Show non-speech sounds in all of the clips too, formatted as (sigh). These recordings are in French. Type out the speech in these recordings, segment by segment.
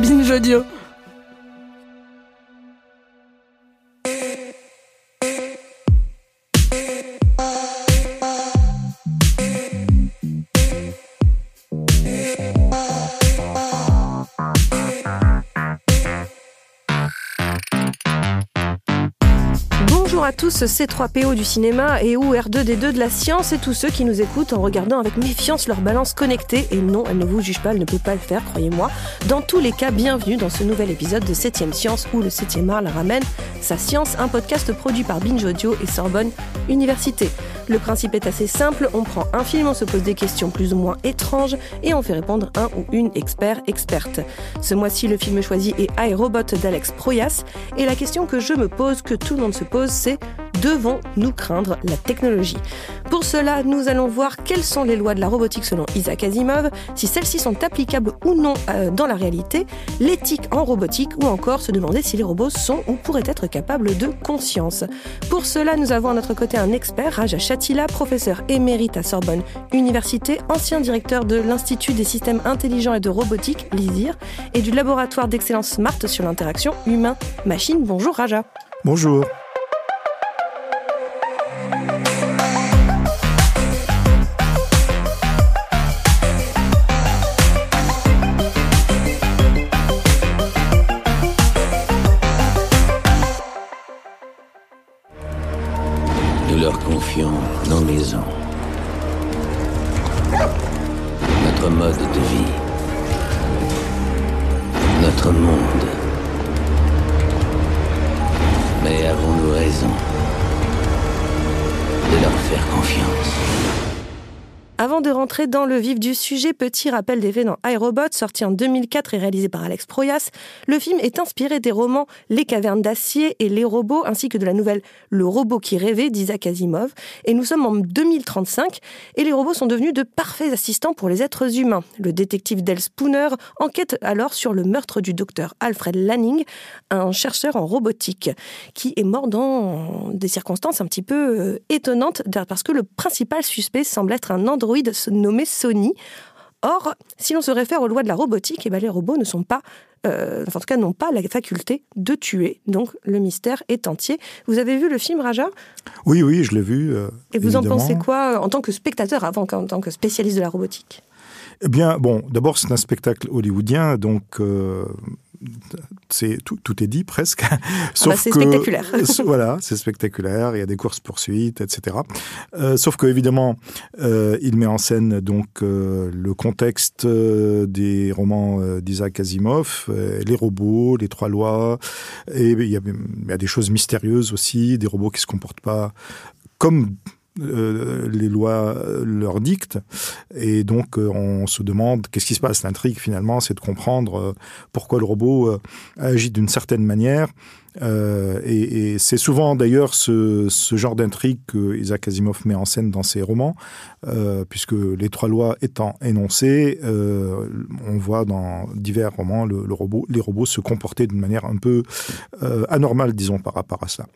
Binge Audio. Tous, C3PO du cinéma et ou R2D2 de la science et tous ceux qui nous écoutent en regardant avec méfiance leur balance connectée. Et non, elle ne vous juge pas, elle ne peut pas le faire, croyez-moi. Dans tous les cas, bienvenue dans ce nouvel épisode de 7ème Science où le 7ème art la ramène sa science, un podcast produit par Binge Audio et Sorbonne Université. Le principe est assez simple, on prend un film, on se pose des questions plus ou moins étranges et on fait répondre un ou une expert experte. Ce mois-ci, le film choisi est iRobot d'Alex Proyas. Et la question que je me pose, que tout le monde se pose, c'est devons-nous craindre la technologie? Pour cela, nous allons voir quelles sont les lois de la robotique selon Isaac Asimov, si celles-ci sont applicables ou non euh, dans la réalité, l'éthique en robotique ou encore se demander si les robots sont ou pourraient être capables de conscience. Pour cela, nous avons à notre côté un expert, Raja Chatila, professeur émérite à Sorbonne Université, ancien directeur de l'Institut des systèmes intelligents et de robotique, l'ISIR, et du laboratoire d'excellence SMART sur l'interaction humain-machine. Bonjour Raja. Bonjour. Rentrer dans le vif du sujet, petit rappel des dans iRobot, sorti en 2004 et réalisé par Alex Proyas. Le film est inspiré des romans Les cavernes d'acier et Les robots, ainsi que de la nouvelle Le robot qui rêvait d'Isaac Asimov. Et nous sommes en 2035 et les robots sont devenus de parfaits assistants pour les êtres humains. Le détective Del Spooner enquête alors sur le meurtre du docteur Alfred Lanning, un chercheur en robotique, qui est mort dans des circonstances un petit peu euh, étonnantes parce que le principal suspect semble être un androïde nommé Sony. Or, si l'on se réfère aux lois de la robotique, eh ben, les robots ne sont pas, euh, enfin, en tout cas, n'ont pas la faculté de tuer. Donc, le mystère est entier. Vous avez vu le film Raja? Oui, oui, je l'ai vu. euh, Et vous en pensez quoi euh, en tant que spectateur avant qu'en tant que spécialiste de la robotique? Eh bien, bon, d'abord, c'est un spectacle hollywoodien, donc euh, c'est tout, tout est dit presque. bah, (laughs) c'est spectaculaire. (laughs) voilà, c'est spectaculaire. Il y a des courses poursuites, etc. Euh, sauf que évidemment, euh, il met en scène donc euh, le contexte des romans d'Isaac Asimov, les robots, les trois lois, et il y, a, il y a des choses mystérieuses aussi, des robots qui se comportent pas comme euh, les lois euh, leur dictent. Et donc, euh, on se demande qu'est-ce qui se passe. L'intrigue, finalement, c'est de comprendre pourquoi le robot agit d'une certaine manière. Euh, et et c'est souvent, d'ailleurs, ce, ce genre d'intrigue que Isaac Asimov met en scène dans ses romans, euh, puisque les trois lois étant énoncées, euh, on voit dans divers romans le, le robot, les robots se comporter d'une manière un peu anormale, disons, par rapport à cela.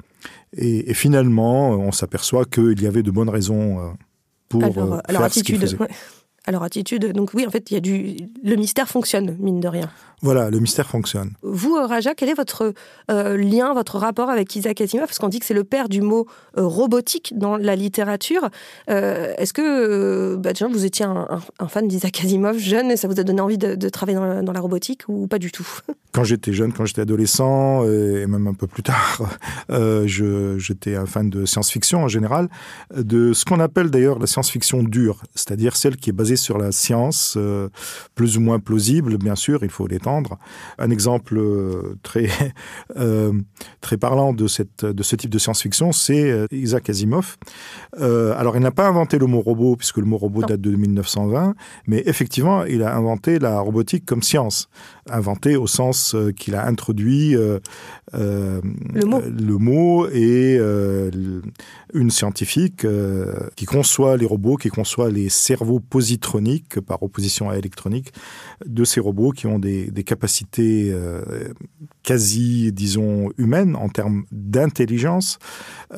Et, et finalement, on s'aperçoit qu'il y avait de bonnes raisons pour alors, alors, faire attitude. Ouais. Alors, attitude. Donc, oui, en fait, il y a du. Le mystère fonctionne, mine de rien. Voilà, le mystère fonctionne. Vous, euh, Raja, quel est votre euh, lien, votre rapport avec Isaac Asimov? Parce qu'on dit que c'est le père du mot euh, robotique dans la littérature. Euh, Est-ce que bah, déjà, vous étiez un, un- un fan d'Isaac Asimov jeune et ça vous a donné envie de, de travailler dans la, dans la robotique ou pas du tout? (laughs) Quand j'étais jeune, quand j'étais adolescent, et même un peu plus tard, j'étais un fan de science-fiction en général, de ce qu'on appelle d'ailleurs la science-fiction dure, c'est-à-dire celle qui est basée sur la science, euh, plus ou moins plausible, bien sûr, il faut l'étendre. Un exemple euh, très (laughs) euh, très parlant de cette de ce type de science-fiction, c'est Isaac Asimov. Euh, alors, il n'a pas inventé le mot robot puisque le mot robot date de 1920, mais effectivement, il a inventé la robotique comme science, inventé au sens qu'il a introduit Le mot. le mot et une scientifique qui conçoit les robots, qui conçoit les cerveaux par opposition à électronique de ces robots qui ont des, capacités euh, quasi, disons, humaines en termes d'intelligence,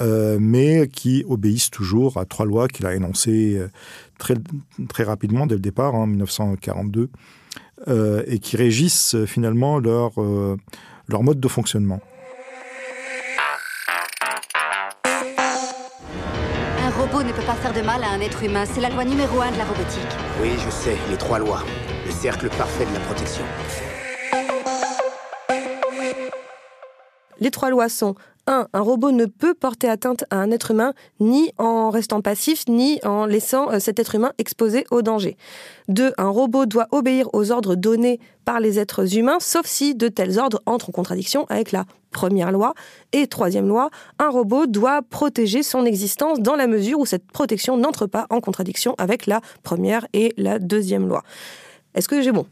euh, mais qui obéissent toujours à trois lois qu'il a énoncées euh, très, rapidement dès le départ, en 1942. et qui régissent finalement leur mode de fonctionnement. Pas faire de mal à un être humain. C'est la loi numéro un de la robotique. Oui, je sais, les trois lois. Le cercle parfait de la protection. Les trois lois sont 1. Un robot ne peut porter atteinte à un être humain ni en restant passif, ni en laissant euh, cet être humain exposé au danger. 2. Un robot doit obéir aux ordres donnés par les êtres humains, sauf si de tels ordres entrent en contradiction avec la première loi. Et troisième loi, un robot doit protéger son existence dans la mesure où cette protection n'entre pas en contradiction avec la première et la deuxième loi. Est-ce que j'ai bon?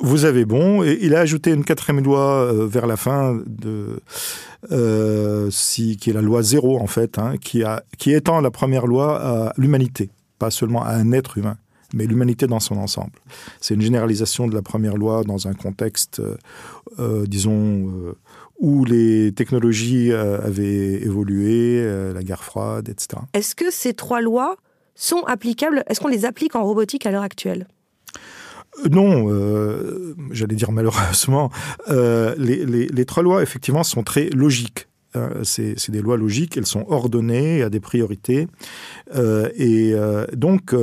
Vous avez bon. Et il a ajouté une quatrième loi euh, vers la fin, de, euh, qui est la loi zéro, en fait, hein, qui étend la première loi à l'humanité, pas seulement à un être humain mais l'humanité dans son ensemble. C'est une généralisation de la première loi dans un contexte, euh, disons, où les technologies avaient évolué, la guerre froide, etc. Est-ce que ces trois lois sont applicables? Est-ce qu'on les applique en robotique à l'heure actuelle? Non, euh, j'allais dire malheureusement, euh, les, trois lois, effectivement, sont très logiques. Euh, c'est des lois logiques, elles sont ordonnées à des priorités. et donc,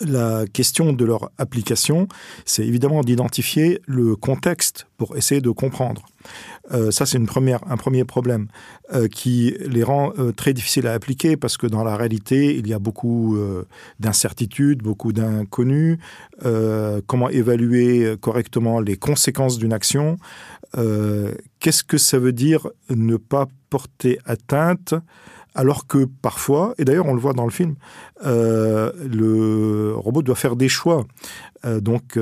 la question de leur application, c'est évidemment d'identifier le contexte pour essayer de comprendre. Euh, ça, c'est un premier problème euh, qui les rend euh, très difficiles à appliquer parce que dans la réalité, il y a beaucoup d'incertitudes, beaucoup d'inconnus. comment évaluer correctement les conséquences d'une action? Qu'est-ce que ça veut dire ne pas porter atteinte? Alors que parfois, et d'ailleurs on le voit dans le film, le robot doit faire des choix. donc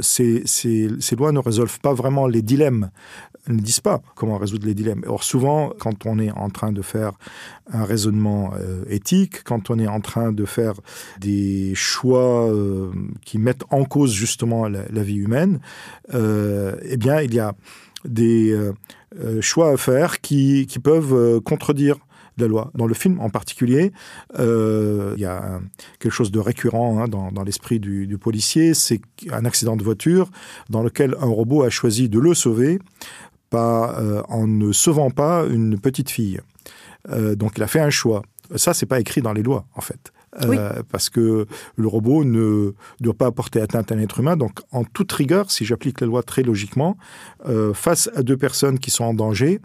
ces, ces, lois ne résolvent pas vraiment les dilemmes ne disent pas comment résoudre les dilemmes. Or, souvent, quand on est en train de faire un raisonnement euh, éthique, quand on est en train de faire des choix euh, qui mettent en cause justement la, vie humaine, euh, eh bien, il y a des choix à faire qui peuvent contredire la loi. Dans le film en particulier, il y a quelque chose de récurrent hein, dans, dans l'esprit du, du, policier, c'est un accident de voiture dans lequel un robot a choisi de le sauver pas, euh, en ne sauvant pas une petite fille. Euh, donc il a fait un choix. Ça, c'est pas écrit dans les lois, en fait. Euh, parce que le robot ne doit pas porter atteinte à un être humain. Donc, en toute rigueur, si j'applique la loi très logiquement, face à deux personnes qui sont en danger,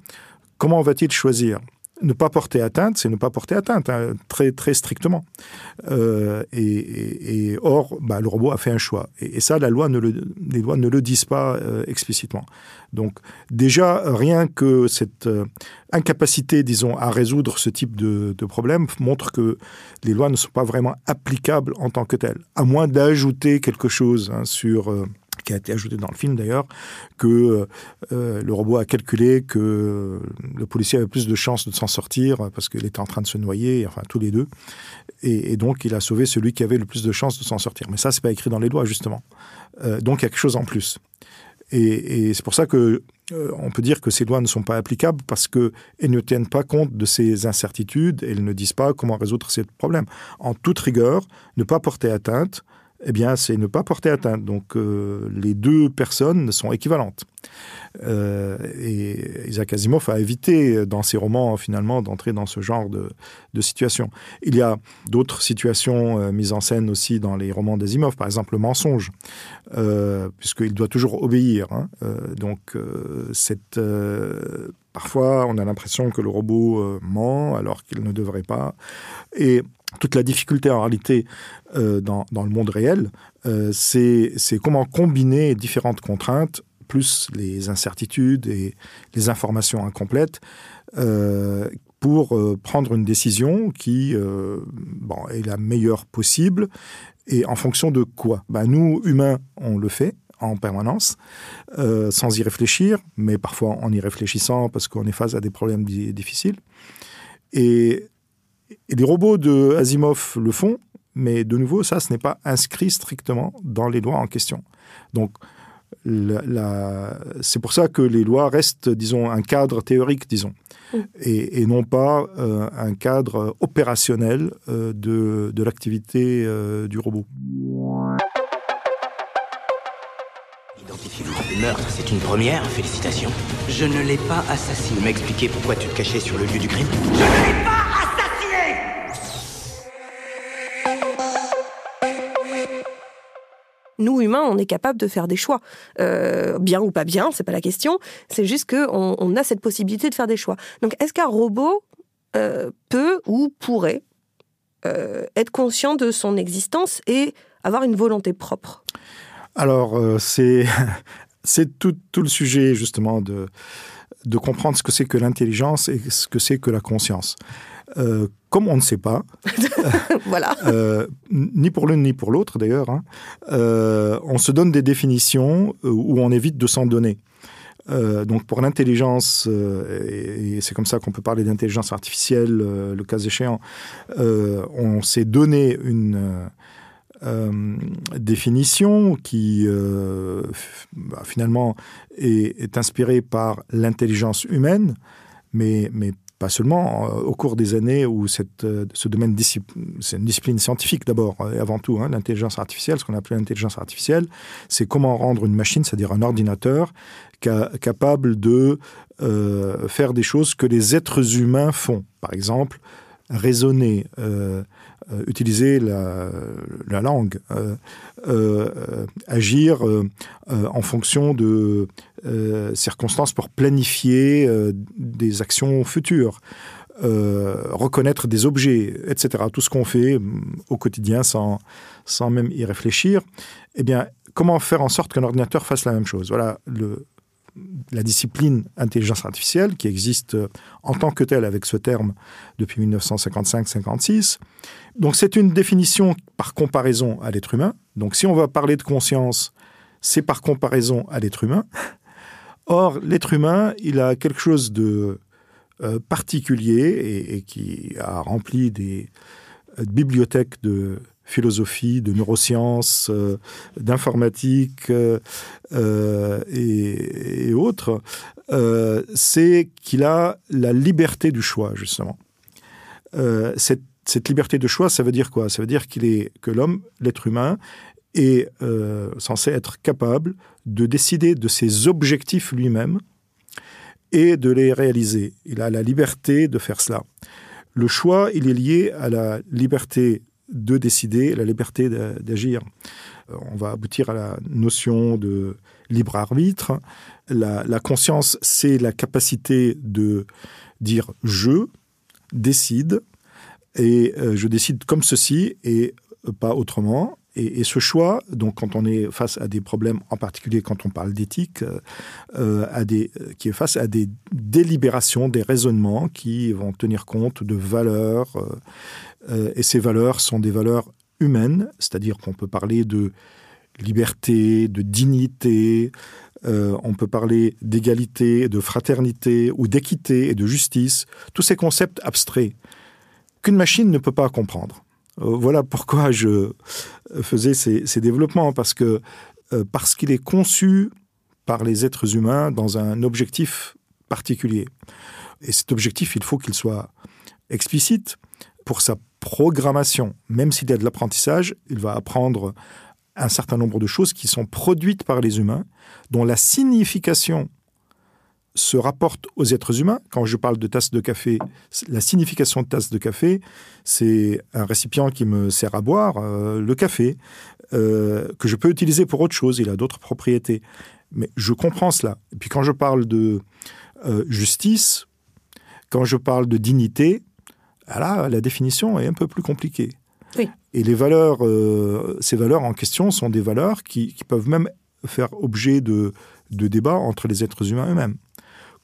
comment va-t-il choisir? Ne pas porter atteinte, c'est ne pas porter atteinte, hein, très, très strictement. Euh, et, or, bah, le robot a fait un choix. Et, ça, la loi ne le, les lois ne le disent pas euh, explicitement. Donc, déjà, rien que cette euh, incapacité, disons, à résoudre ce type de, problème montre que les lois ne sont pas vraiment applicables en tant que telles, à moins d'ajouter quelque chose hein, sur qui a été ajouté dans le film d'ailleurs, que euh, le robot a calculé que le policier avait plus de chances de s'en sortir parce qu'il était en train de se noyer, enfin tous les deux, et, donc il a sauvé celui qui avait le plus de chances de s'en sortir. Mais ça, c'est pas écrit dans les lois justement. Euh, donc il y a quelque chose en plus. Et, c'est pour ça que euh, on peut dire que ces lois ne sont pas applicables parce qu'elles ne tiennent pas compte de ces incertitudes elles ne disent pas comment résoudre ces problèmes. En toute rigueur, ne pas porter atteinte eh bien, c'est ne pas porter atteinte. Donc, euh, les deux personnes sont équivalentes. Euh, et Isaac Asimov a évité dans ses romans, finalement, d'entrer dans ce genre de, situation. Il y a d'autres situations euh, mises en scène aussi dans les romans d'Asimov, par exemple le mensonge, puisqu'il doit toujours obéir. Hein. donc, Parfois, on a l'impression que le robot ment alors qu'il ne devrait pas. Et toute la difficulté en réalité euh, dans, le monde réel, euh, c'est comment combiner différentes contraintes, plus les incertitudes et les informations incomplètes, euh, pour prendre une décision qui bon, est la meilleure possible. Et en fonction de quoi? Ben, Nous, humains, on le fait en permanence, sans y réfléchir, mais parfois en y réfléchissant parce qu'on est face à des problèmes difficiles. Et et les robots de Asimov le font, mais de nouveau, ça, ce n'est pas inscrit strictement dans les lois en question. Donc, c'est pour ça que les lois restent, disons, un cadre théorique, disons, et, non pas euh, un cadre opérationnel euh, de, de l'activité euh, du robot. Identifiez-vous. Le meurtre, c'est une première, félicitations. Je ne l'ai pas assassiné. m'expliquez pourquoi tu te cachais sur le lieu du crime Nous, humains, on est capable de faire des choix. Euh, bien ou pas bien, c'est pas la question. C'est juste qu'on on a cette possibilité de faire des choix. Donc, est-ce qu'un robot euh, peut ou pourrait euh, être conscient de son existence et avoir une volonté propre? Alors, c'est (laughs) c'est tout, tout le sujet, justement, de, de comprendre ce que c'est que l'intelligence et ce que c'est que la conscience. Euh, comme on ne sait pas, (laughs) Voilà. euh, ni pour l'une ni pour l'autre d'ailleurs, hein, euh, on se donne des définitions où on évite de s'en donner. Donc pour l'intelligence, et, et c'est comme ça qu'on peut parler d'intelligence artificielle, le cas échéant, on s'est donné une euh, définition qui euh, bah, finalement est, est inspirée par l'intelligence humaine, mais, mais pas seulement. Euh, Au cours des années où cette, euh, ce domaine, c'est une discipline scientifique d'abord euh, et avant tout, hein, l'intelligence artificielle, ce qu'on appelle l'intelligence artificielle, c'est comment rendre une machine, c'est-à-dire un ordinateur, ca- capable de faire des choses que les êtres humains font. Par exemple, raisonner, euh, euh, utiliser la, la langue, euh, agir en fonction de circonstances pour planifier des actions futures, reconnaître des objets, etc. Tout ce qu'on fait mm, au quotidien sans, sans même y réfléchir. Eh bien, comment faire en sorte qu'un ordinateur fasse la même chose? Voilà le, la discipline intelligence artificielle qui existe euh, en tant que telle avec ce terme depuis 1955-56. Donc c'est une définition par comparaison à l'être humain. Donc si on va parler de conscience, c'est par comparaison à l'être humain. Or, l'être humain, il a quelque chose de euh, particulier et, qui a rempli des euh, bibliothèques de philosophie, de neurosciences, euh, d'informatique euh, euh, et, autres, c'est qu'il a la liberté du choix, justement. Cette, cette liberté de choix, ça veut dire quoi? Ça veut dire qu'il est que l'homme, l'être humain, est censé être capable de décider de ses objectifs lui-même et de les réaliser. Il a la liberté de faire cela. Le choix, il est lié à la liberté de décider, la liberté d'a- d'agir. Euh, On va aboutir à la notion de libre arbitre. La, la conscience, c'est la capacité de dire je décide et euh, je décide comme ceci et pas autrement. Et, ce choix, donc quand on est face à des problèmes, en particulier quand on parle d'éthique, euh, euh, euh, qui est face à des délibérations, des raisonnements qui vont tenir compte de valeurs. et ces valeurs sont des valeurs humaines, c'est-à-dire qu'on peut parler de liberté, de dignité, on peut parler d'égalité, de fraternité ou d'équité et de justice, tous ces concepts abstraits qu'une machine ne peut pas comprendre. Euh, voilà pourquoi je faisais ces, développements, parce que euh, parce qu'il est conçu par les êtres humains dans un objectif particulier. Et cet objectif, il faut qu'il soit explicite pour sa programmation. Même s'il y a de l'apprentissage, il va apprendre un certain nombre de choses qui sont produites par les humains, dont la signification se rapporte aux êtres humains. Quand je parle de tasse de café, la signification de tasse de café, c'est un récipient qui me sert à boire euh, le café, euh, que je peux utiliser pour autre chose, il a d'autres propriétés. Mais je comprends cela. Et puis quand je parle de euh, justice, quand je parle de dignité, ah là, la définition est un peu plus compliquée. Oui. Et les valeurs, ces valeurs en question sont des valeurs qui, qui peuvent même faire objet de, de débats entre les êtres humains eux-mêmes.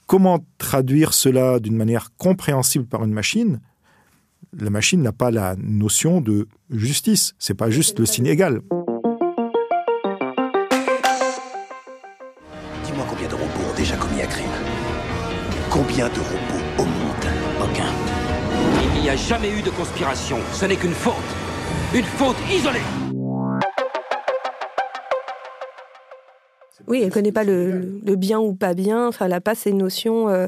Comment traduire cela d'une manière compréhensible par une machine? La machine n'a pas la notion de justice. C'est pas juste le signe égal. Dis-moi combien de robots ont déjà commis un crime Combien de robots au monde? Aucun. Il n'y a jamais eu de conspiration. Ce n'est qu'une faute. Une faute isolée. Oui, elle connaît pas le, le bien ou pas bien. Enfin, elle n'a pas ces notions. euh,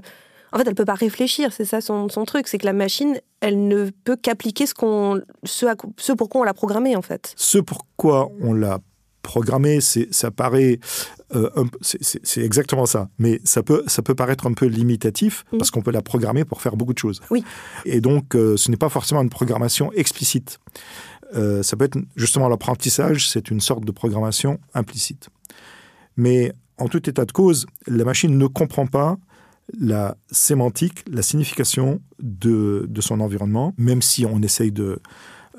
En fait, elle peut pas réfléchir. C'est ça son, son truc. C'est que la machine, elle ne peut qu'appliquer ce qu'on, ce, à- on l'a programmée, en fait. Ce pourquoi on l'a programmer, c'est, ça paraît, euh, c'est, exactement ça, mais ça peut, ça peut paraître un peu limitatif Mhm. parce qu'on peut la programmer pour faire beaucoup de choses. Oui. Et donc, euh, ce n'est pas forcément une programmation explicite. Euh, ça peut être justement l'apprentissage, c'est une sorte de programmation implicite. Mais en tout état de cause, la machine ne comprend pas la sémantique, la signification de, son environnement, même si on essaye de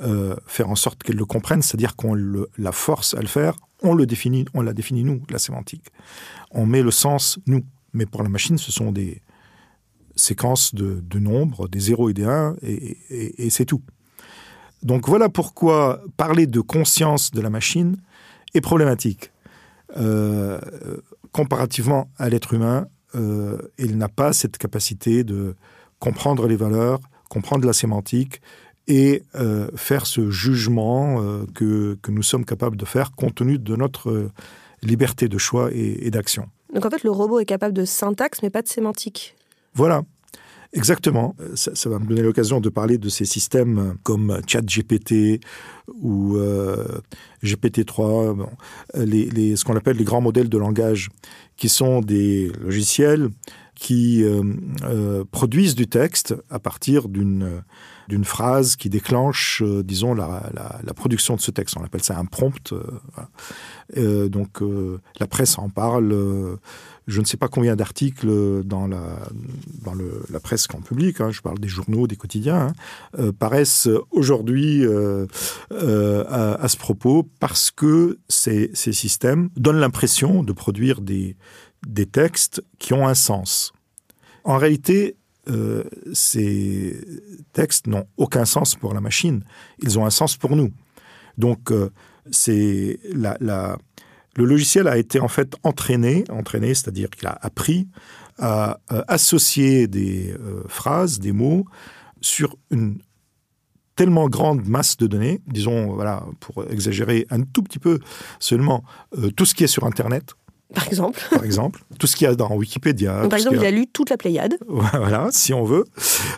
euh, faire en sorte qu'elle le comprenne, c'est-à-dire qu'on la force à le faire, on le définit, on la définit nous, la sémantique. On met le sens nous. Mais pour la machine, ce sont des séquences de, nombres, des 0 et des 1, et, et- et c'est tout. Donc voilà pourquoi parler de conscience de la machine est problématique. Euh, comparativement à l'être humain, euh, il n'a pas cette capacité de comprendre les valeurs, comprendre la sémantique et euh, faire ce jugement que, que nous sommes capables de faire compte tenu de notre liberté de choix et, et d'action. Donc en fait, le robot est capable de syntaxe, mais pas de sémantique. Voilà. Exactement. Euh, Ça, ça va me donner l'occasion de parler de ces systèmes euh, comme ChatGPT ou euh, GPT-3, bon, euh, les, les- ce qu'on appelle les grands modèles de langage, qui sont des logiciels qui euh, produisent du texte à partir d'une d'une phrase qui déclenche, disons, la, la, la production de ce texte. On appelle ça un prompt. voilà. Donc, la presse en parle. Je ne sais pas combien d'articles dans la, dans la presse grand public, hein, je parle des journaux, des quotidiens, hein, euh, paraissent aujourd'hui euh, euh, à, ce propos parce que ces, ces systèmes donnent l'impression de produire des, des textes qui ont un sens. En réalité, ces textes n'ont aucun sens pour la machine, ils ont un sens pour nous. Donc, c'est la, le logiciel a été en fait entraîné, entraîné, c'est-à-dire qu'il a appris à, euh, associer des euh, phrases, des mots sur une tellement grande masse de données, disons, voilà, pour exagérer un tout petit peu seulement, euh, tout ce qui est sur Internet, Par exemple. par exemple, tout ce qu'il y a dans Wikipédia. Donc, par exemple, il a lu toute la Pléiade. (laughs) voilà, si on veut.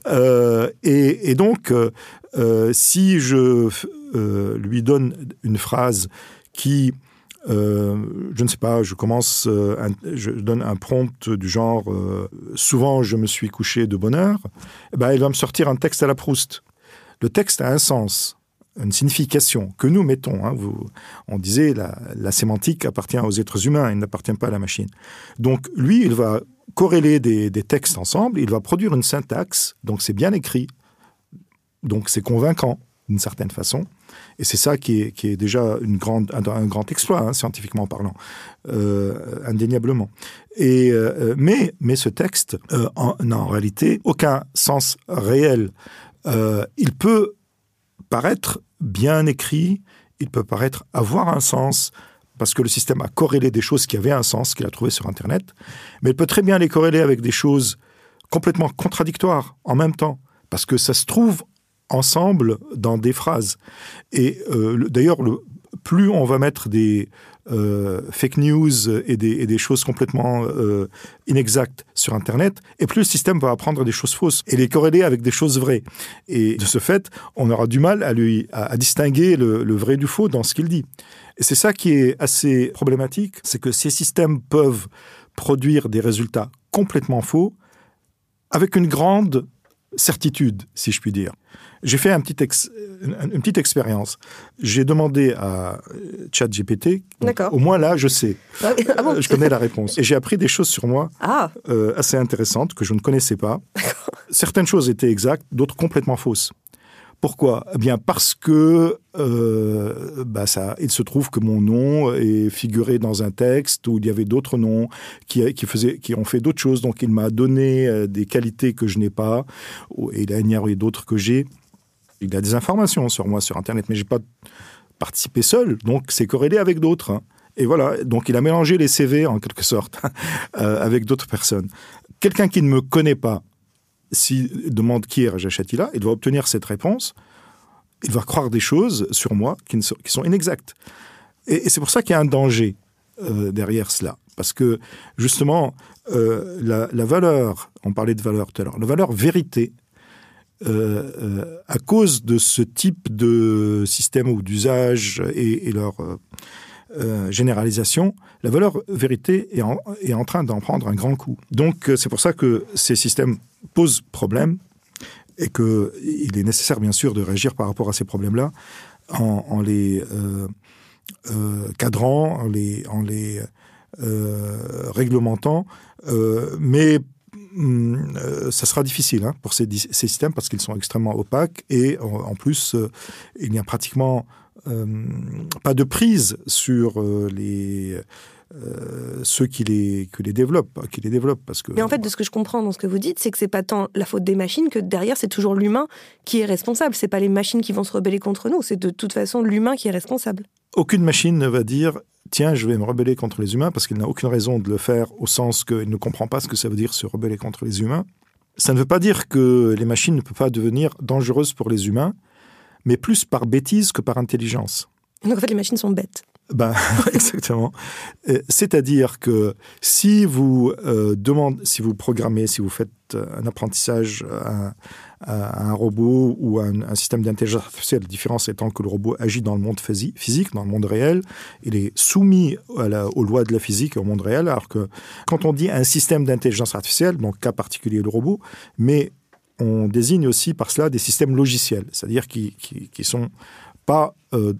Euh, et, et donc, euh, si je lui donne une phrase qui, euh, je ne sais pas, je commence, euh, je donne un prompt du genre euh, souvent je me suis couché de bonne heure, eh ben, il va me sortir un texte à la Proust. Le texte a un sens, une signification que nous mettons. hein. Vous, on disait la, la sémantique appartient aux êtres humains, il n'appartient pas à la machine. Donc lui, il va corréler des, des textes ensemble, il va produire une syntaxe, donc c'est bien écrit, donc c'est convaincant d'une certaine façon, et c'est ça qui est, qui est déjà une grande, un, grand exploit, hein, scientifiquement parlant, euh, indéniablement. Et, euh, mais, mais ce texte euh, n'a en réalité aucun sens réel. Euh, il peut paraître bien écrit, il peut paraître avoir un sens, parce que le système a corrélé des choses qui avaient un sens qu'il a trouvé sur Internet, mais il peut très bien les corréler avec des choses complètement contradictoires en même temps, parce que ça se trouve ensemble dans des phrases. Et euh, le- d'ailleurs, le- plus on va mettre des euh, fake news et des, choses complètement euh, inexactes sur Internet, et plus le système va apprendre des choses fausses et les corréler avec des choses vraies. Et de ce fait, on aura du mal à, lui, à distinguer le, le vrai du faux dans ce qu'il dit. Et c'est ça qui est assez problématique, c'est que ces systèmes peuvent produire des résultats complètement faux avec une grande certitude, si je puis dire. J'ai fait un petit ex- une, petite expérience. J'ai demandé à ChatGPT, au moins là, je sais, Ah ah bon Euh, je connais la réponse. Et j'ai appris des choses sur moi Ah, euh, assez intéressantes que je ne connaissais pas. Certaines choses étaient exactes, d'autres complètement fausses. Pourquoi? Eh bien parce que euh, bah ça, il se trouve que mon nom est figuré dans un texte où il y avait d'autres noms qui, qui, faisaient, qui ont fait d'autres choses. Donc il m'a donné euh, des qualités que je n'ai pas et il a d'autres que j'ai. Il a des informations sur moi sur Internet, mais j'ai pas participé seul. Donc c'est corrélé avec d'autres. hein. Et voilà, donc il a mélangé les CV en quelque sorte (laughs) euh, avec d'autres personnes. Quelqu'un qui ne me connaît pas, s'il demande qui est Raja Chatila, il va obtenir cette réponse. Il va croire des choses sur moi qui, sont, inexactes. Et, c'est pour ça qu'il y a un danger euh, derrière cela. Parce que justement, euh, la, valeur, on parlait de valeur tout à l'heure, la valeur vérité, euh, à cause de ce type de système ou d'usage et leur, euh, généralisation, la valeur vérité est en, est en train d'en prendre un grand coup. Donc euh, c'est pour ça que ces systèmes posent problème et qu'il est nécessaire bien sûr de réagir par rapport à ces problèmes-là en, les euh, cadrant, en les, en les réglementant, mais ça sera difficile hein, pour ces, systèmes parce qu'ils sont extrêmement opaques et en, plus, euh, il n'y a pratiquement euh, pas de prise sur euh, les euh, ceux qui les, qui les développent, qui les développent parce que Mais en fait, de ce que je comprends dans ce que vous dites, c'est que c'est pas tant la faute des machines que derrière, c'est toujours l'humain qui est responsable. C'est pas les machines qui vont se rebeller contre nous, c'est de toute façon l'humain qui est responsable. Aucune machine ne va dire tiens, je vais me rebeller contre les humains parce qu'il n'a aucune raison de le faire au sens qu'il ne comprend pas ce que ça veut dire se rebeller contre les humains. Ça ne veut pas dire que les machines ne peuvent pas devenir dangereuses pour les humains, mais plus par bêtise que par intelligence. Donc en fait, les machines sont bêtes. Ben, (laughs) exactement. Euh, C'est-à-dire que si vous euh, demandez, si vous programmez, si vous faites euh, un apprentissage à, un robot ou un, système d'intelligence artificielle, la différence étant que le robot agit dans le monde physi- physique, dans le monde réel, il est soumis aux lois de la physique et au monde réel, alors que quand on dit un système d'intelligence artificielle, donc cas particulier le robot, mais on désigne aussi par cela des systèmes logiciels, c'est-à-dire qui, qui, qui sont pas euh,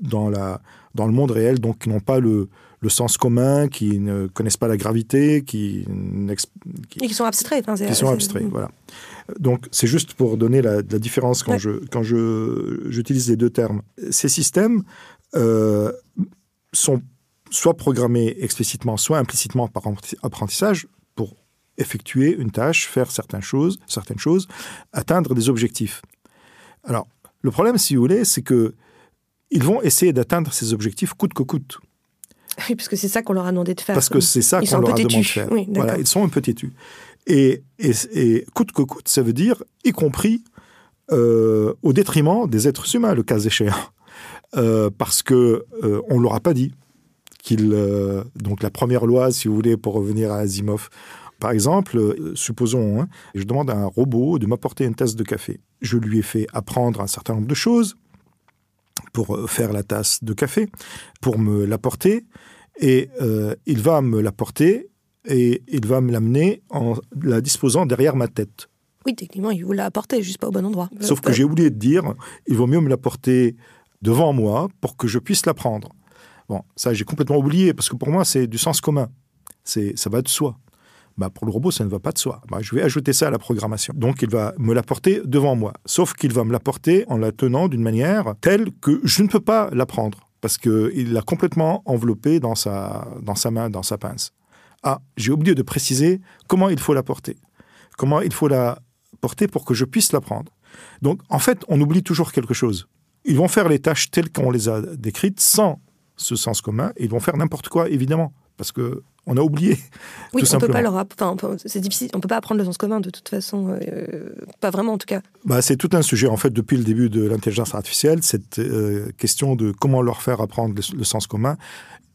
dans, la, dans le monde réel, donc qui n'ont pas le, le sens commun, qui ne connaissent pas la gravité, qui, qui- Et qui sont abstraits. qui sont abstraits. Voilà. Donc c'est juste pour donner la, la différence quand Ouais. je quand je j'utilise les deux termes. Ces systèmes euh, sont soit programmés explicitement, soit implicitement par apprentis- apprentissage pour effectuer une tâche, faire certaines choses, certaines choses, atteindre des objectifs. Alors le problème, si vous voulez, c'est que ils vont essayer d'atteindre ces objectifs coûte que coûte. Oui, parce que c'est ça qu'on leur a demandé de faire. Parce que c'est ça qu'on leur a demandé de faire. Oui, voilà, ils sont un peu têtus. Et, et, et coûte que coûte, ça veut dire y compris euh, au détriment des êtres humains, le cas échéant. Euh, parce que euh, on leur a pas dit qu'il euh, donc la première loi, si vous voulez, pour revenir à Asimov. Par exemple, supposons, hein, je demande à un robot de m'apporter une tasse de café. Je lui ai fait apprendre un certain nombre de choses pour faire la tasse de café, pour me l'apporter, et euh, il va me l'apporter et il va me l'amener en la disposant derrière ma tête. Oui, techniquement, il vous l'a apporté, juste pas au bon endroit. Sauf que j'ai oublié de dire, il vaut mieux me l'apporter devant moi pour que je puisse la prendre. Bon, ça j'ai complètement oublié parce que pour moi c'est du sens commun. C'est ça va de soi. Bah, pour le robot, ça ne va pas de soi. Bah, je vais ajouter ça à la programmation. Donc, il va me l'apporter devant moi. Sauf qu'il va me l'apporter en la tenant d'une manière telle que je ne peux pas la prendre parce qu'il l'a complètement enveloppée dans sa, dans sa main, dans sa pince. Ah, j'ai oublié de préciser comment il faut la porter. Comment il faut la porter pour que je puisse la prendre. Donc, en fait, on oublie toujours quelque chose. Ils vont faire les tâches telles qu'on les a décrites sans ce sens commun. Et ils vont faire n'importe quoi, évidemment, parce que on a oublié. Oui, tout on peut pas simplement. leur enfin, c'est difficile, on peut pas apprendre le sens commun de toute façon, euh, pas vraiment en tout cas. Bah, c'est tout un sujet, en fait, depuis le début de l'intelligence artificielle, cette euh, question de comment leur faire apprendre le, le sens commun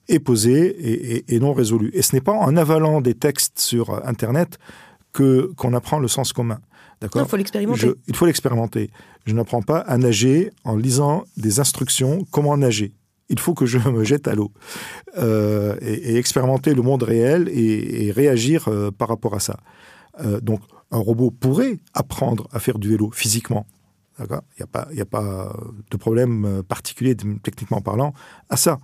est posée et, et- et non résolue. Et ce n'est pas en avalant des textes sur euh, Internet que qu'on apprend le sens commun. D'accord? Il faut l'expérimenter. Je- il faut l'expérimenter. Je n'apprends pas à nager en lisant des instructions comment nager. Il faut que je me jette à l'eau euh, et, et expérimenter le monde réel et, et réagir euh, par rapport à ça. Euh, donc, un robot pourrait apprendre à faire du vélo physiquement. D'accord? Il n'y a, a pas de problème particulier, techniquement parlant, à ça.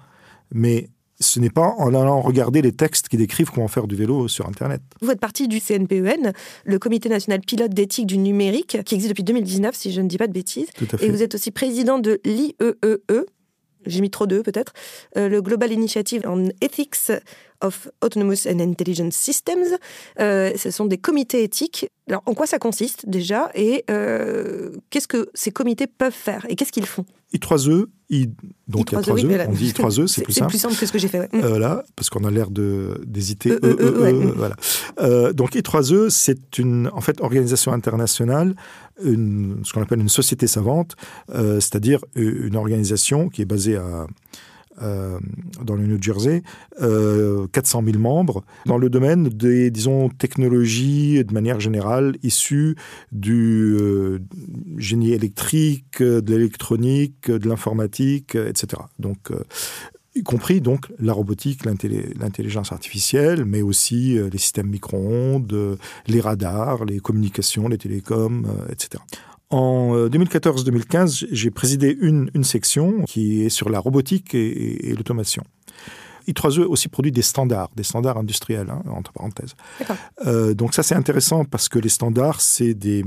Mais ce n'est pas en allant regarder les textes qui décrivent comment faire du vélo sur Internet. Vous faites partie du CNPEN, le Comité national pilote d'éthique du numérique, qui existe depuis 2019, si je ne dis pas de bêtises. Tout à fait. Et vous êtes aussi président de l'IEEE, j'ai mis trop d'eux peut-être, euh, le Global Initiative on Ethics of Autonomous and Intelligent Systems. Euh, ce sont des comités éthiques. Alors, en quoi ça consiste déjà Et euh, qu'est-ce que ces comités peuvent faire Et qu'est-ce qu'ils font? I3E, I, donc il y a I3E, 3 oui, E, voilà. on dit I3E, c'est plus C'est simple. plus simple que ce que j'ai fait. ouais. Mm. Euh, là, parce qu'on a l'air de d'hésiter. E, E, E, ouais. E, voilà. Donc I3E, c'est une en fait organisation internationale, ce qu'on appelle une société savante, euh, c'est-à-dire une organisation qui est basée à euh, dans le New Jersey, euh, 400 000 membres, dans le domaine des, disons, technologies de manière générale issues du euh, génie électrique, de l'électronique, de l'informatique, euh, etc. Donc, euh, y compris donc la robotique, l'intelligence artificielle, mais aussi les systèmes micro-ondes, les radars, les communications, les télécoms, etc. En 2014-2015, j'ai présidé une, une, section qui est sur la robotique et, et l'automation. I3E aussi produit des standards, des standards industriels, hein, entre parenthèses. Euh, donc ça, c'est intéressant parce que les standards, c'est des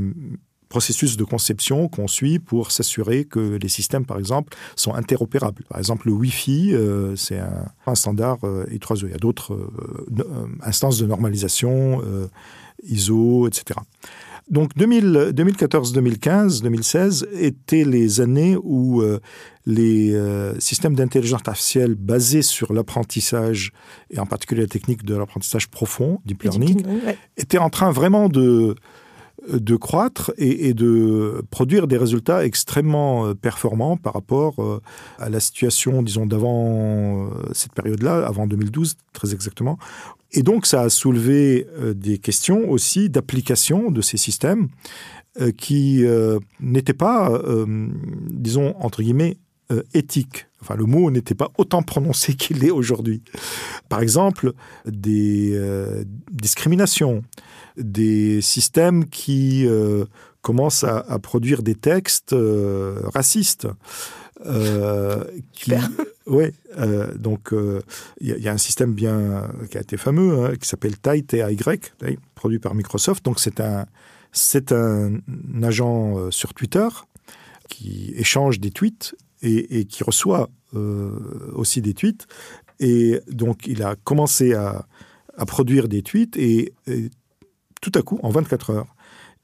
processus de conception qu'on suit pour s'assurer que les systèmes, par exemple, sont interopérables. Par exemple, le Wi-Fi, euh, c'est un, standard euh, I3E. Il y a d'autres instances de normalisation, ISO, etc. Donc 2014, 2015, 2016 étaient les années où euh, les euh, systèmes d'intelligence artificielle basés sur l'apprentissage, et en particulier la technique de l'apprentissage profond, deep learning, étaient en train vraiment de, de croître et, de produire des résultats extrêmement euh, performants par rapport à la situation, disons, d'avant cette période-là, avant 2012 très exactement, et donc, ça a soulevé euh, des questions aussi d'application de ces systèmes euh, qui euh, n'étaient pas, disons, entre guillemets, éthiques. Enfin, le mot n'était pas autant prononcé (laughs) qu'il est aujourd'hui. Par exemple, des discriminations, des systèmes qui commencent à, à, produire des textes racistes. Euh, qui, (laughs) ouais, euh, donc euh, il y, a un système bien qui a été fameux hein, qui s'appelle TAI, T-A-Y, produit par Microsoft. Donc c'est un c'est un, agent sur Twitter qui échange des tweets et, qui reçoit aussi des tweets. Et donc il a commencé à, à produire des tweets et, et tout à coup, en 24 heures,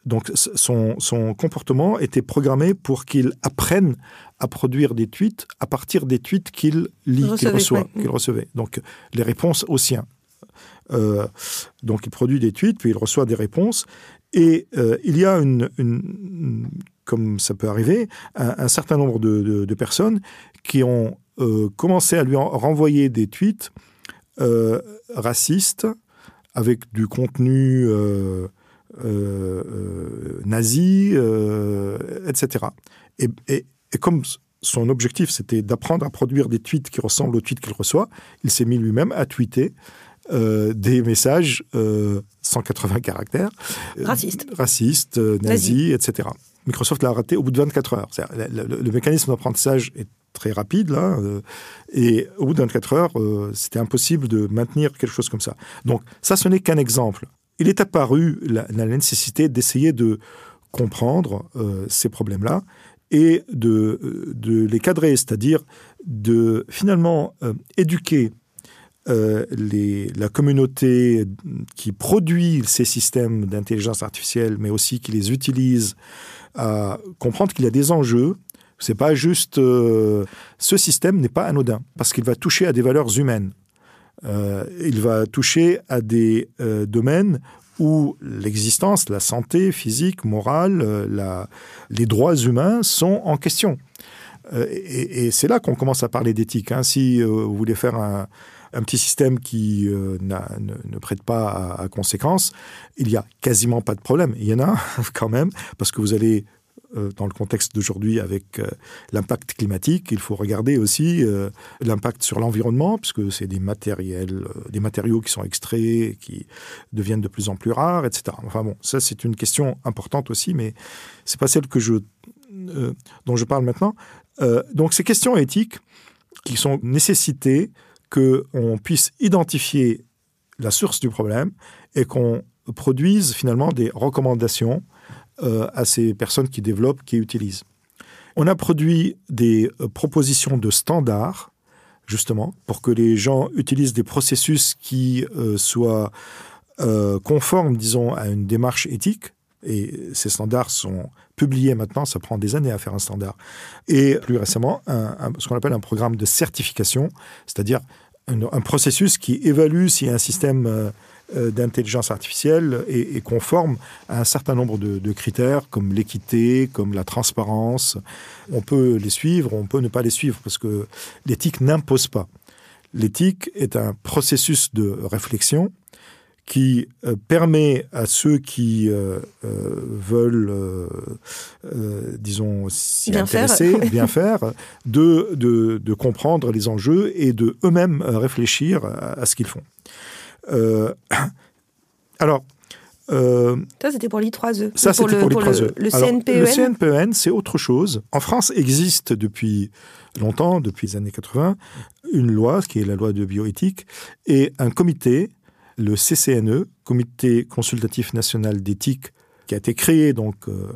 donc son, son, comportement était programmé pour qu'il apprenne à produire des tweets à partir des tweets qu'il lit, qu'il reçoit, qu'il recevait. Donc les réponses aux siens. Euh, donc il produit des tweets, puis il reçoit des réponses. Et euh, il y a une, comme ça peut arriver, un, certain nombre de, personnes qui ont euh, commencé à lui renvoyer des tweets racistes avec du contenu euh, euh, nazi, euh, etc. Et, et, comme son objectif, c'était d'apprendre à produire des tweets qui ressemblent aux tweets qu'il reçoit, il s'est mis lui-même à tweeter des messages 180 caractères. Racistes. racistes, nazis, etc. Microsoft l'a raté au bout de 24 heures. Le, mécanisme d'apprentissage est très rapide, là, et au bout de 24 heures, c'était impossible de maintenir quelque chose comme ça. Donc ça, ce n'est qu'un exemple il est apparu la, nécessité d'essayer de comprendre euh, ces problèmes-là et de, de, les cadrer, c'est-à-dire de finalement euh, éduquer euh, la communauté qui produit ces systèmes d'intelligence artificielle, mais aussi qui les utilise, à comprendre qu'il y a des enjeux. C'est pas juste ce système n'est pas anodin parce qu'il va toucher à des valeurs humaines. Euh, il va toucher à des euh, domaines où l'existence, la santé physique, morale, euh, les droits humains sont en question. et, c'est là qu'on commence à parler d'éthique. Hein. Si vous voulez faire un, petit système qui ne, prête pas à, à, conséquence, il y a quasiment pas de problème. Il y en a (laughs) quand même, parce que vous allez euh, dans le contexte d'aujourd'hui avec euh, l'impact climatique, il faut regarder aussi euh, l'impact sur l'environnement, puisque c'est des matériels, des matériaux qui sont extraits, qui deviennent de plus en plus rares, etc. Enfin bon, ça c'est une question importante aussi, mais c'est pas celle dont je parle maintenant. donc ces questions éthiques qui sont nécessitées qu'on puisse identifier la source du problème et qu'on produise finalement des recommandations euh, à ces personnes qui développent, qui utilisent. On a produit des euh, propositions de standards, justement, pour que les gens utilisent des processus qui euh, soient conformes, disons, à une démarche éthique. Et ces standards sont publiés maintenant, ça prend des années à faire un standard. Et plus récemment, ce qu'on appelle un programme de certification, c'est-à-dire un, processus qui évalue si un système euh, d'intelligence artificielle est, conforme à un certain nombre de, critères comme l'équité, comme la transparence. On peut les suivre, on peut ne pas les suivre parce que l'éthique n'impose pas. L'éthique est un processus de réflexion qui euh, permet à ceux qui euh, euh, veulent, disons, s'y Bien faire. intéresser, (laughs) bien faire, de, de, de comprendre les enjeux et de eux-mêmes réfléchir à, à ce qu'ils font. (clears throat) Alors, Ça, c'était pour l'I3E. ça, c'était pour les trois le, E. le Alors, CNPEN. Le CNPEN, c'est autre chose. En France, existe depuis longtemps, depuis les années 80, une loi, qui est la loi de bioéthique, et un comité, le CCNE, Comité consultatif national d'éthique, qui a été créé donc euh,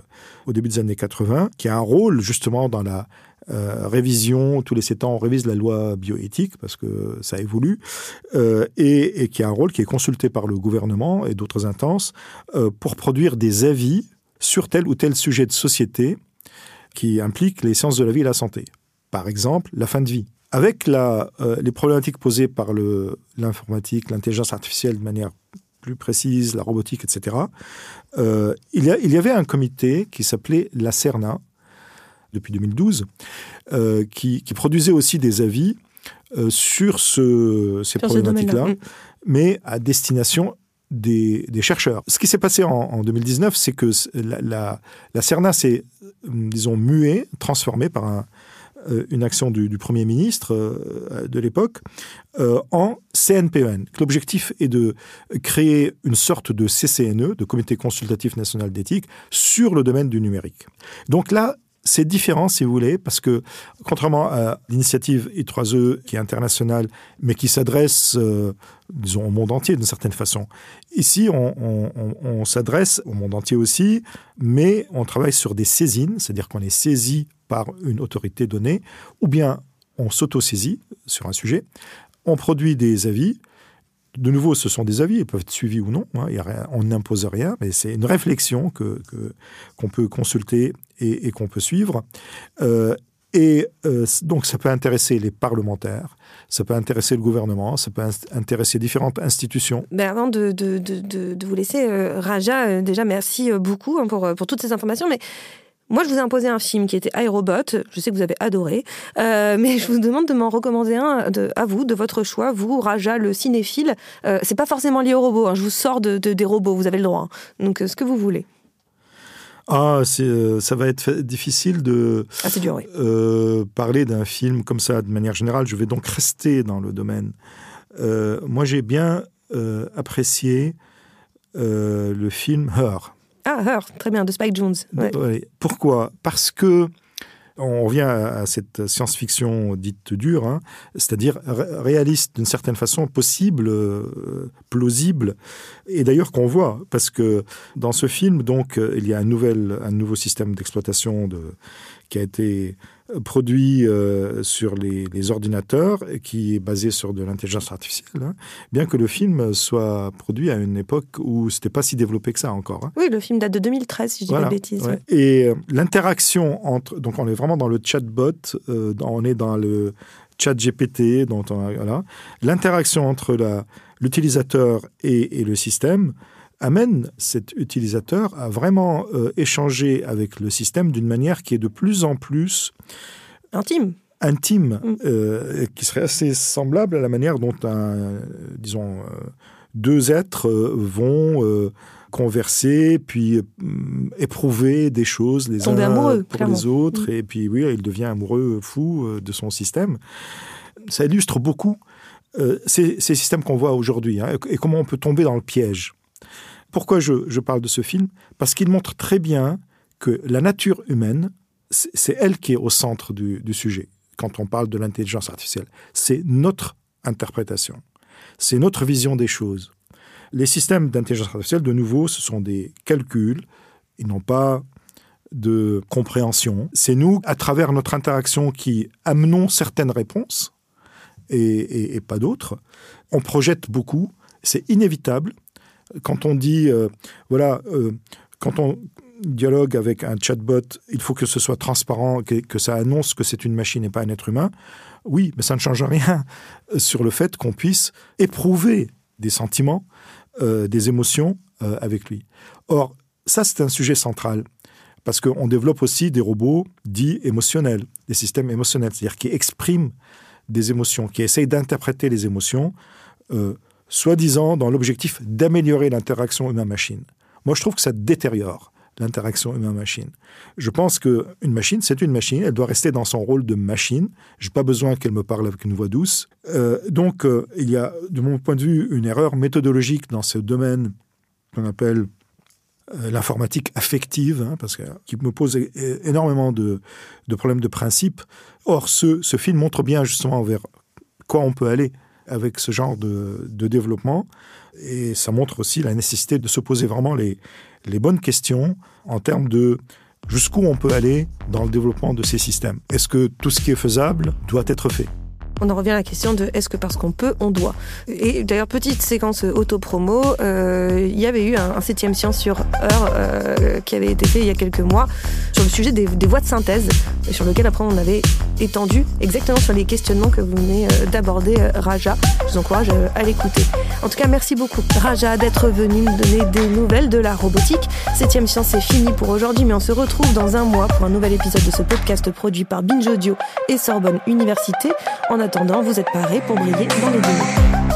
au début des années 80, qui a un rôle justement dans la euh, révision, tous les sept ans, on révise la loi bioéthique parce que ça évolue, euh, et, et qui a un rôle qui est consulté par le gouvernement et d'autres instances pour produire des avis sur tel ou tel sujet de société qui implique les sciences de la vie et la santé. Par exemple, la fin de vie. Avec la, euh, les problématiques posées par l'informatique, l'intelligence artificielle de manière plus précise, la robotique, etc., euh, il, y a- il y avait un comité qui s'appelait la CERNA, depuis 2012, euh, qui, qui produisait aussi des avis sur ce, ces ce problématiques-là, Mm. mais à destination des, des chercheurs. Ce qui s'est passé en, en 2019, c'est que la, la, la CERNA s'est, euh, disons, muée, transformée par un, une action du, Premier ministre euh, de l'époque euh, en CNPEN. L'objectif est de créer une sorte de CCNE, de Comité consultatif national d'éthique, sur le domaine du numérique. Donc là, c'est différent, si vous voulez, parce que contrairement à l'initiative I3E, qui est internationale, mais qui s'adresse, euh, disons, au monde entier d'une certaine façon, ici, on- on s'adresse au monde entier aussi, mais on travaille sur des saisines, c'est-à-dire qu'on est saisi par une autorité donnée, ou bien on s'auto-saisit sur un sujet, on produit des avis. De nouveau, ce sont des avis, ils peuvent être suivis ou non. hein, on n'impose rien, mais c'est une réflexion que que- qu'on peut consulter et, qu'on peut suivre. Euh, et euh, donc, ça peut intéresser les parlementaires, ça peut intéresser le gouvernement, ça peut in- intéresser différentes institutions. Ben, avant de, de, de, vous laisser, euh, Raja, déjà merci beaucoup hein, pour, pour toutes ces informations. Mais moi, je vous ai imposé un film qui était Aérobot. Je sais que vous avez adoré. Euh, mais je vous demande de m'en recommander un de, à vous, de votre choix. Vous, Raja, le cinéphile. Euh, c'est pas forcément lié aux robots. hein. Je vous sors de, de- des robots. Vous avez le droit. hein. Donc, euh, ce que vous voulez. Ah, c'est, euh, ça va être difficile de Ah, c'est dur, oui. euh, parler d'un film comme ça de manière générale. Je vais donc rester dans le domaine. Moi, j'ai bien apprécié le film Her. Ah, Her, très bien, de Spike Jones. Ouais. Ouais. Pourquoi? Parce que on revient à cette science-fiction dite dure, hein, c'est-à-dire ré- réaliste d'une certaine façon, possible, euh, plausible, et d'ailleurs qu'on voit, parce que dans ce film, donc, euh, il y a un, nouvel, un nouveau système d'exploitation de, qui a été produit euh, sur les, les ordinateurs, et qui est basé sur de l'intelligence artificielle, hein, bien que le film soit produit à une époque où c'était pas si développé que ça encore. hein. Oui, le film date de 2013, si je dis Voilà, pas de bêtises. ouais. Et euh, l'interaction entre. Donc, on est vraiment dans le chatbot, euh, on est dans le chat GPT, dont on, voilà. L'interaction entre l'utilisateur et, et le système amène cet utilisateur à vraiment euh, échanger avec le système d'une manière qui est de plus en plus Intime. intime, Mm. euh, qui serait assez semblable à la manière dont, un, disons, euh, deux êtres vont converser, puis euh, éprouver des choses les Tomber uns amoureux, pour clairement. les autres, Mm. et puis oui, il devient amoureux, fou euh, de son système. Ça illustre beaucoup euh, ces, ces systèmes qu'on voit aujourd'hui, hein, et comment on peut tomber dans le piège. Pourquoi je, parle de ce film? Parce qu'il montre très bien que la nature humaine, c'est elle qui est au centre du, sujet quand on parle de l'intelligence artificielle. C'est notre interprétation, c'est notre vision des choses. Les systèmes d'intelligence artificielle, de nouveau, ce sont des calculs, ils n'ont pas de compréhension. C'est nous, à travers notre interaction, qui amenons certaines réponses et pas d'autres. On projette beaucoup, c'est inévitable. Quand on dit, euh, voilà, euh, quand on dialogue avec un chatbot, il faut que ce soit transparent, que, ça annonce que c'est une machine et pas un être humain. Oui, mais ça ne change rien (laughs) sur le fait qu'on puisse éprouver des sentiments, euh, des émotions avec lui. Or, ça, c'est un sujet central parce qu'on développe aussi des robots dits émotionnels, des systèmes émotionnels, c'est-à-dire qui expriment des émotions, qui essayent d'interpréter les émotions soi-disant dans l'objectif d'améliorer l'interaction humain-machine. Moi, je trouve que ça détériore l'interaction humain-machine. Je pense qu'une machine, c'est une machine, elle doit rester dans son rôle de machine. Je n'ai pas besoin qu'elle me parle avec une voix douce. Euh, donc, euh, il y a, de mon point de vue, une erreur méthodologique dans ce domaine qu'on appelle euh, l'informatique affective, hein, parce que, qui me pose énormément de, problèmes de principe. Or, ce, ce, film montre bien justement vers quoi on peut aller avec ce genre de, développement. Et ça montre aussi la nécessité de se poser vraiment les bonnes questions en termes de jusqu'où on peut aller dans le développement de ces systèmes. Est-ce que tout ce qui est faisable doit être fait? On en revient à la question de est-ce que parce qu'on peut, on doit. Et d'ailleurs, petite séquence auto-promo, euh, il y avait eu un, septième science sur heure euh, qui avait été fait il y a quelques mois sur le sujet des, voies de synthèse, sur lequel après on avait étendu exactement sur les questionnements que vous venez euh, d'aborder, Raja. Je vous encourage à l'écouter. En tout cas, merci beaucoup, Raja, d'être venu me donner des nouvelles de la robotique. Septième science est fini pour aujourd'hui, mais on se retrouve dans un mois pour un nouvel épisode de ce podcast produit par Binge Audio et Sorbonne Université. Attendant, vous êtes parés pour briller dans les données.